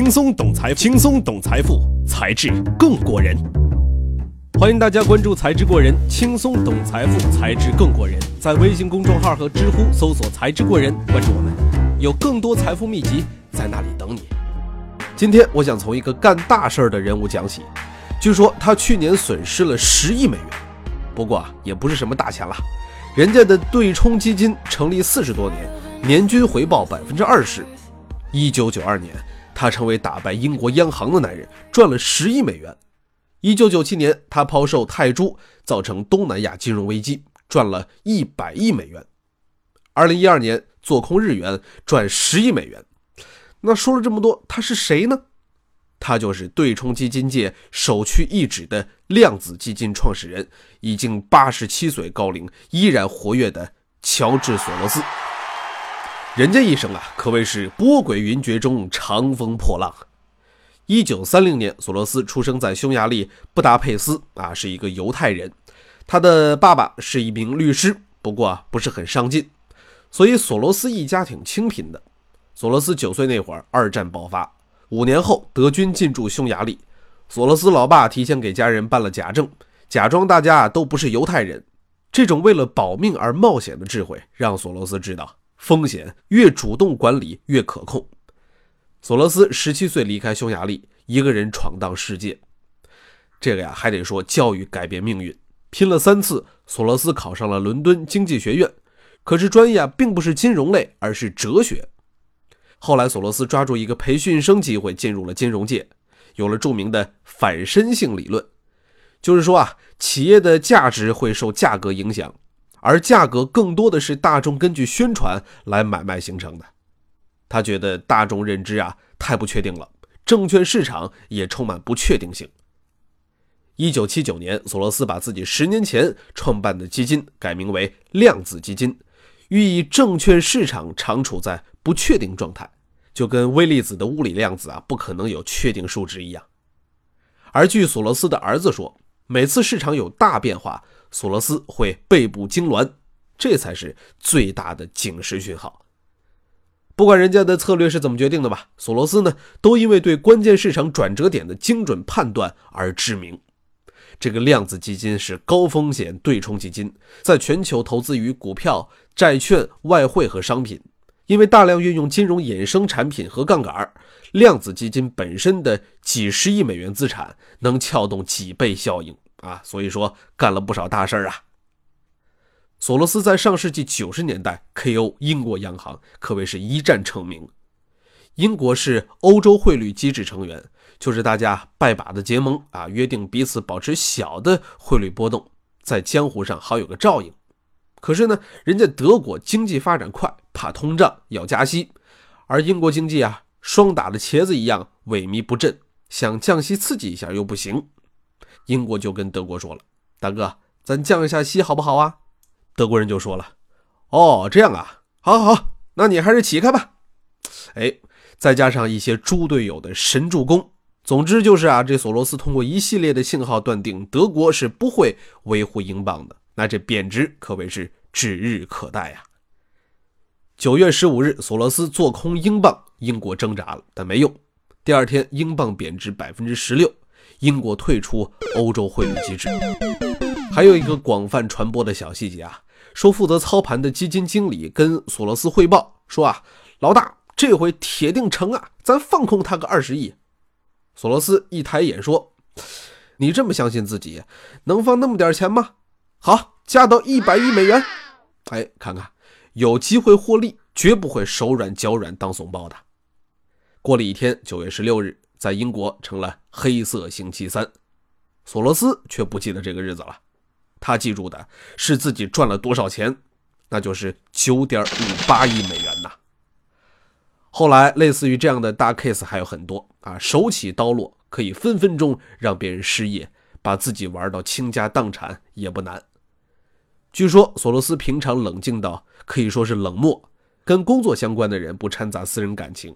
轻松懂财，轻松懂财富，财智更过人。欢迎大家关注“财智过人”，轻松懂财富，财智更过人。在微信公众号和知乎搜索“财智过人”，关注我们，有更多财富秘籍在那里等你。今天我想从一个干大事儿的人物讲起。据说他去年损失了十亿美元，不过啊，也不是什么大钱了。人家的对冲基金成立四十多年，年均回报百分之二十。一九九二年，他成为打败英国央行的男人，赚了十亿美元。一九九七年，他抛售泰铢，造成东南亚金融危机，赚了一百亿美元。二零一二年，做空日元，赚十亿美元。那说了这么多，他是谁呢？他就是对冲基金界首屈一指的量子基金创始人，已经八十七岁高龄依然活跃的乔治·索罗斯。人家一生啊，可谓是波诡云谲中长风破浪。一九三零年，索罗斯出生在匈牙利布达佩斯，啊，是一个犹太人。他的爸爸是一名律师，不过，不是很上进，所以索罗斯一家挺清贫的。索罗斯九岁那会儿，二战爆发。五年后，德军进驻匈牙利，索罗斯老爸提前给家人办了假证，假装大家都不是犹太人。这种为了保命而冒险的智慧，让索罗斯知道风险越主动管理越可控。索罗斯十七岁离开匈牙利，一个人闯荡世界。这个呀，还得说教育改变命运。拼了三次，索罗斯考上了伦敦经济学院，可是专业啊，并不是金融类，而是哲学。后来，索罗斯抓住一个培训生机会，进入了金融界，有了著名的反身性理论，就是说啊，企业的价值会受价格影响，而价格更多的是大众根据宣传来买卖形成的。他觉得大众认知啊太不确定了，证券市场也充满不确定性。一九七九年，索罗斯把自己十年前创办的基金改名为量子基金，寓意证券市场常处在。不确定状态，就跟微粒子的物理量子啊不可能有确定数值一样。而据索罗斯的儿子说，每次市场有大变化，索罗斯会背部痉挛，这才是最大的警示讯号。不管人家的策略是怎么决定的吧，索罗斯呢都因为对关键市场转折点的精准判断而知名。这个量子基金是高风险对冲基金，在全球投资于股票、债券、外汇和商品。因为大量运用金融衍生产品和杠杆，量子基金本身的几十亿美元资产能撬动几倍效应啊，所以说干了不少大事儿啊。索罗斯在上世纪九十年代 KO 英国央行，可谓是一战成名。英国是欧洲汇率机制成员，就是大家拜把子结盟啊，约定彼此保持小的汇率波动，在江湖上好有个照应。可是呢，人家德国经济发展快，怕通胀要加息，而英国经济啊，霜打的茄子一样萎靡不振，想降息刺激一下又不行。英国就跟德国说了：“大哥，咱降一下息好不好啊？”德国人就说了：“哦，这样啊，好，好，那你还是起开吧。”哎，再加上一些猪队友的神助攻，总之就是啊，这索罗斯通过一系列的信号断定，德国是不会维护英镑的。那这贬值可谓是指日可待呀！九月十五日，索罗斯做空英镑，英国挣扎了，但没用。第二天，英镑贬值百分之十六，英国退出欧洲汇率机制。还有一个广泛传播的小细节啊，说负责操盘的基金经理跟索罗斯汇报说啊，老大，这回铁定成啊，咱放空他个二十亿。索罗斯一抬眼说：“你这么相信自己，能放那么点钱吗？”好，加到一百亿美元。哎，看看，有机会获利，绝不会手软脚软当怂包的。过了一天，九月十六日，在英国成了黑色星期三。索罗斯却不记得这个日子了，他记住的是自己赚了多少钱，那就是九点五八亿美元呐。后来，类似于这样的大 case 还有很多啊，手起刀落，可以分分钟让别人失业，把自己玩到倾家荡产也不难。据说索罗斯平常冷静到可以说是冷漠，跟工作相关的人不掺杂私人感情。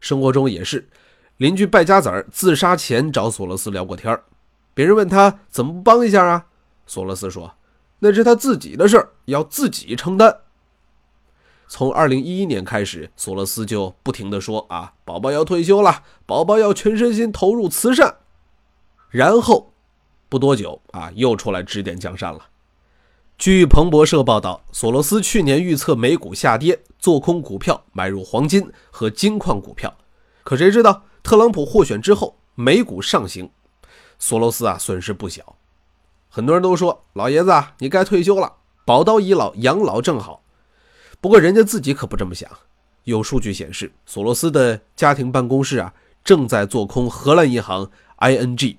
生活中也是，邻居败家子儿自杀前找索罗斯聊过天别人问他怎么不帮一下啊？索罗斯说：“那是他自己的事儿，要自己承担。”从二零一一年开始，索罗斯就不停的说啊，宝宝要退休了，宝宝要全身心投入慈善。然后不多久啊，又出来指点江山了。据彭博社报道，索罗斯去年预测美股下跌，做空股票，买入黄金和金矿股票。可谁知道特朗普获选之后，美股上行，索罗斯啊损失不小。很多人都说，老爷子啊，你该退休了，宝刀已老，养老正好。不过人家自己可不这么想。有数据显示，索罗斯的家庭办公室啊正在做空荷兰银行 ING。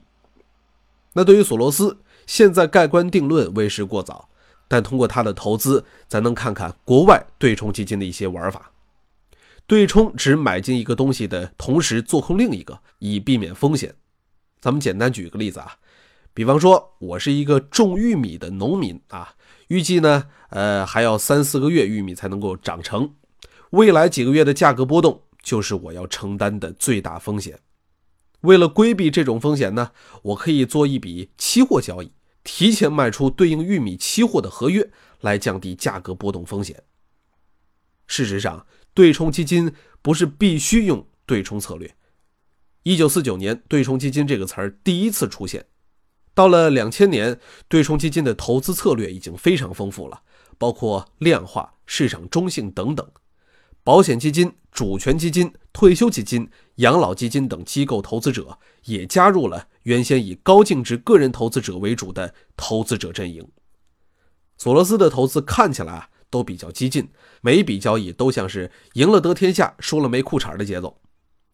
那对于索罗斯，现在盖棺定论为时过早。但通过他的投资，咱能看看国外对冲基金的一些玩法。对冲只买进一个东西的同时做空另一个，以避免风险。咱们简单举个例子啊，比方说我是一个种玉米的农民啊。预计呢，呃，还要三四个月玉米才能够长成。未来几个月的价格波动，就是我要承担的最大风险。为了规避这种风险呢，我可以做一笔期货交易，提前卖出对应玉米期货的合约，来降低价格波动风险。事实上，对冲基金不是必须用对冲策略。一九四九年，对冲基金这个词儿第一次出现。到了两千年，对冲基金的投资策略已经非常丰富了，包括量化、市场中性等等。保险基金、主权基金、退休基金、养老基金等机构投资者也加入了原先以高净值个人投资者为主的投资者阵营。索罗斯的投资看起来啊都比较激进，每一笔交易都像是赢了得天下，输了没裤衩的节奏。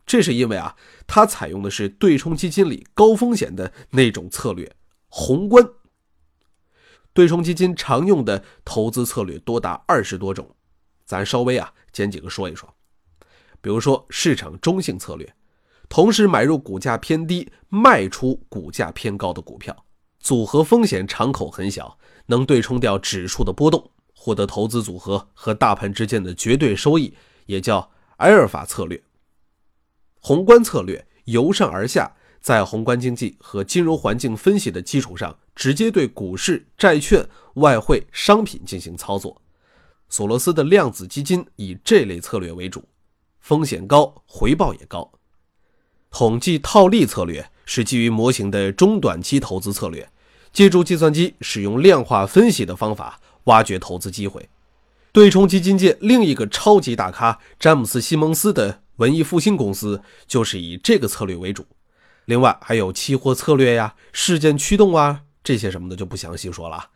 这是因为啊，他采用的是对冲基金里高风险的那种策略——宏观。对冲基金常用的投资策略多达二十多种，咱稍微啊捡几个说一说。比如说市场中性策略，同时买入股价偏低、卖出股价偏高的股票，组合风险敞口很小，能对冲掉指数的波动，获得投资组合和大盘之间的绝对收益，也叫埃尔法策略。宏观策略由上而下，在宏观经济和金融环境分析的基础上，直接对股市、债券、外汇、商品进行操作。索罗斯的量子基金以这类策略为主，风险高，回报也高。统计套利策略是基于模型的中短期投资策略，借助计算机使用量化分析的方法挖掘投资机会。对冲基金界另一个超级大咖詹姆斯·西蒙斯的。文艺复兴公司就是以这个策略为主，另外还有期货策略呀、事件驱动啊这些什么的就不详细说了。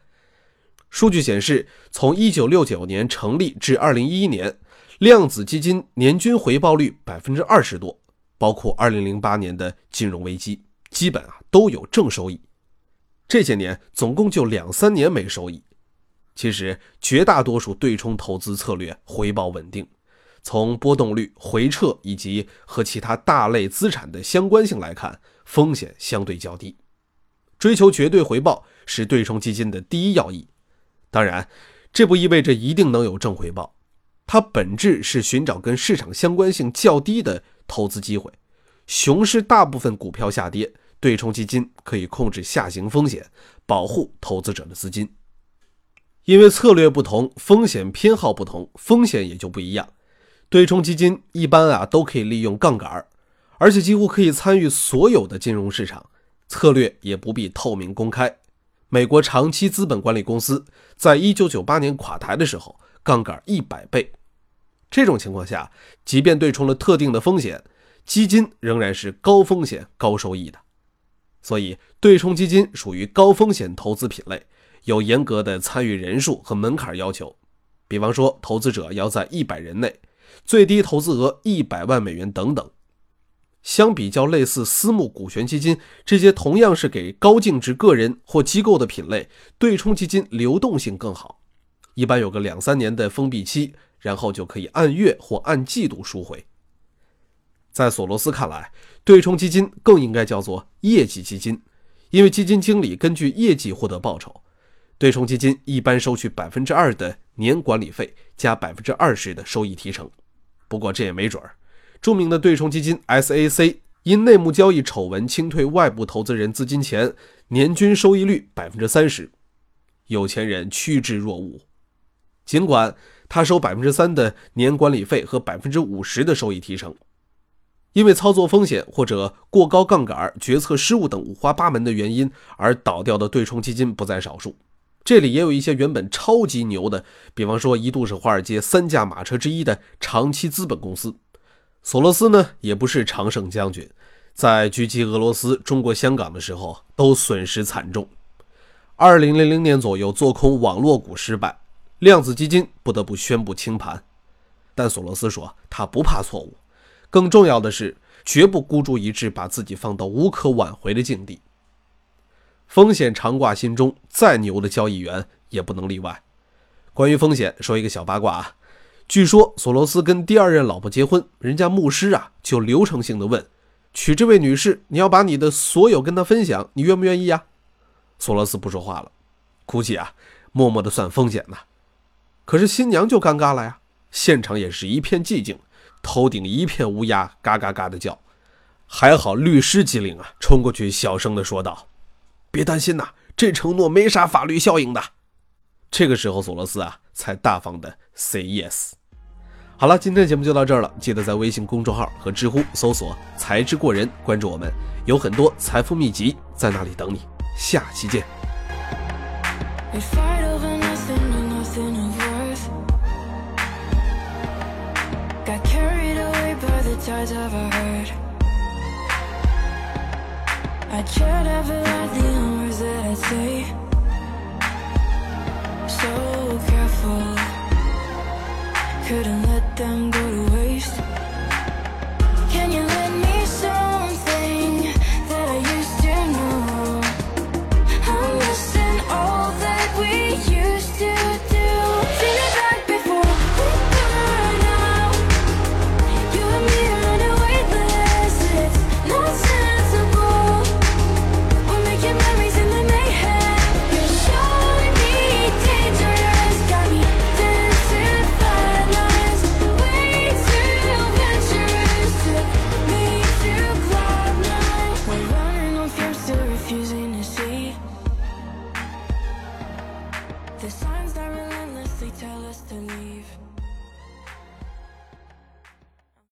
数据显示，从1969年成立至2011年，量子基金年均回报率百分之二十多，包括2008年的金融危机，基本啊都有正收益。这些年总共就两三年没收益。其实绝大多数对冲投资策略回报稳定。从波动率、回撤以及和其他大类资产的相关性来看，风险相对较低。追求绝对回报是对冲基金的第一要义。当然，这不意味着一定能有正回报。它本质是寻找跟市场相关性较低的投资机会。熊市大部分股票下跌，对冲基金可以控制下行风险，保护投资者的资金。因为策略不同，风险偏好不同，风险也就不一样。对冲基金一般啊都可以利用杠杆，而且几乎可以参与所有的金融市场，策略也不必透明公开。美国长期资本管理公司在一九九八年垮台的时候，杠杆一百倍。这种情况下，即便对冲了特定的风险，基金仍然是高风险高收益的。所以，对冲基金属于高风险投资品类，有严格的参与人数和门槛要求，比方说，投资者要在一百人内。最低投资额一百万美元等等。相比较类似私募股权基金这些同样是给高净值个人或机构的品类，对冲基金流动性更好，一般有个两三年的封闭期，然后就可以按月或按季度赎回。在索罗斯看来，对冲基金更应该叫做业绩基金，因为基金经理根据业绩获得报酬。对冲基金一般收取百分之二的年管理费加百分之二十的收益提成。不过这也没准儿。著名的对冲基金 SAC 因内幕交易丑闻清退外部投资人资金前，年均收益率百分之三十，有钱人趋之若鹜。尽管他收百分之三的年管理费和百分之五十的收益提成。因为操作风险或者过高杠杆、决策失误等五花八门的原因而倒掉的对冲基金不在少数。这里也有一些原本超级牛的，比方说一度是华尔街三驾马车之一的长期资本公司。索罗斯呢，也不是常胜将军，在狙击俄罗斯、中国香港的时候都损失惨重。二零零零年左右做空网络股失败，量子基金不得不宣布清盘。但索罗斯说他不怕错误。更重要的是，绝不孤注一掷，把自己放到无可挽回的境地。风险常挂心中，再牛的交易员也不能例外。关于风险，说一个小八卦啊。据说索罗斯跟第二任老婆结婚，人家牧师啊就流程性的问：“娶这位女士，你要把你的所有跟她分享，你愿不愿意呀？”索罗斯不说话了，估计啊默默的算风险呢。可是新娘就尴尬了呀，现场也是一片寂静。头顶一片乌鸦，嘎嘎嘎的叫。还好律师机灵啊，冲过去小声的说道：“别担心呐，这承诺没啥法律效应的。”这个时候，索罗斯啊才大方的 say yes。好了，今天的节目就到这儿了，记得在微信公众号和知乎搜索“才智过人”，关注我们，有很多财富秘籍在那里等你。下期见。tides of our hurt I tread ever lightly on words that I say. So careful. Couldn't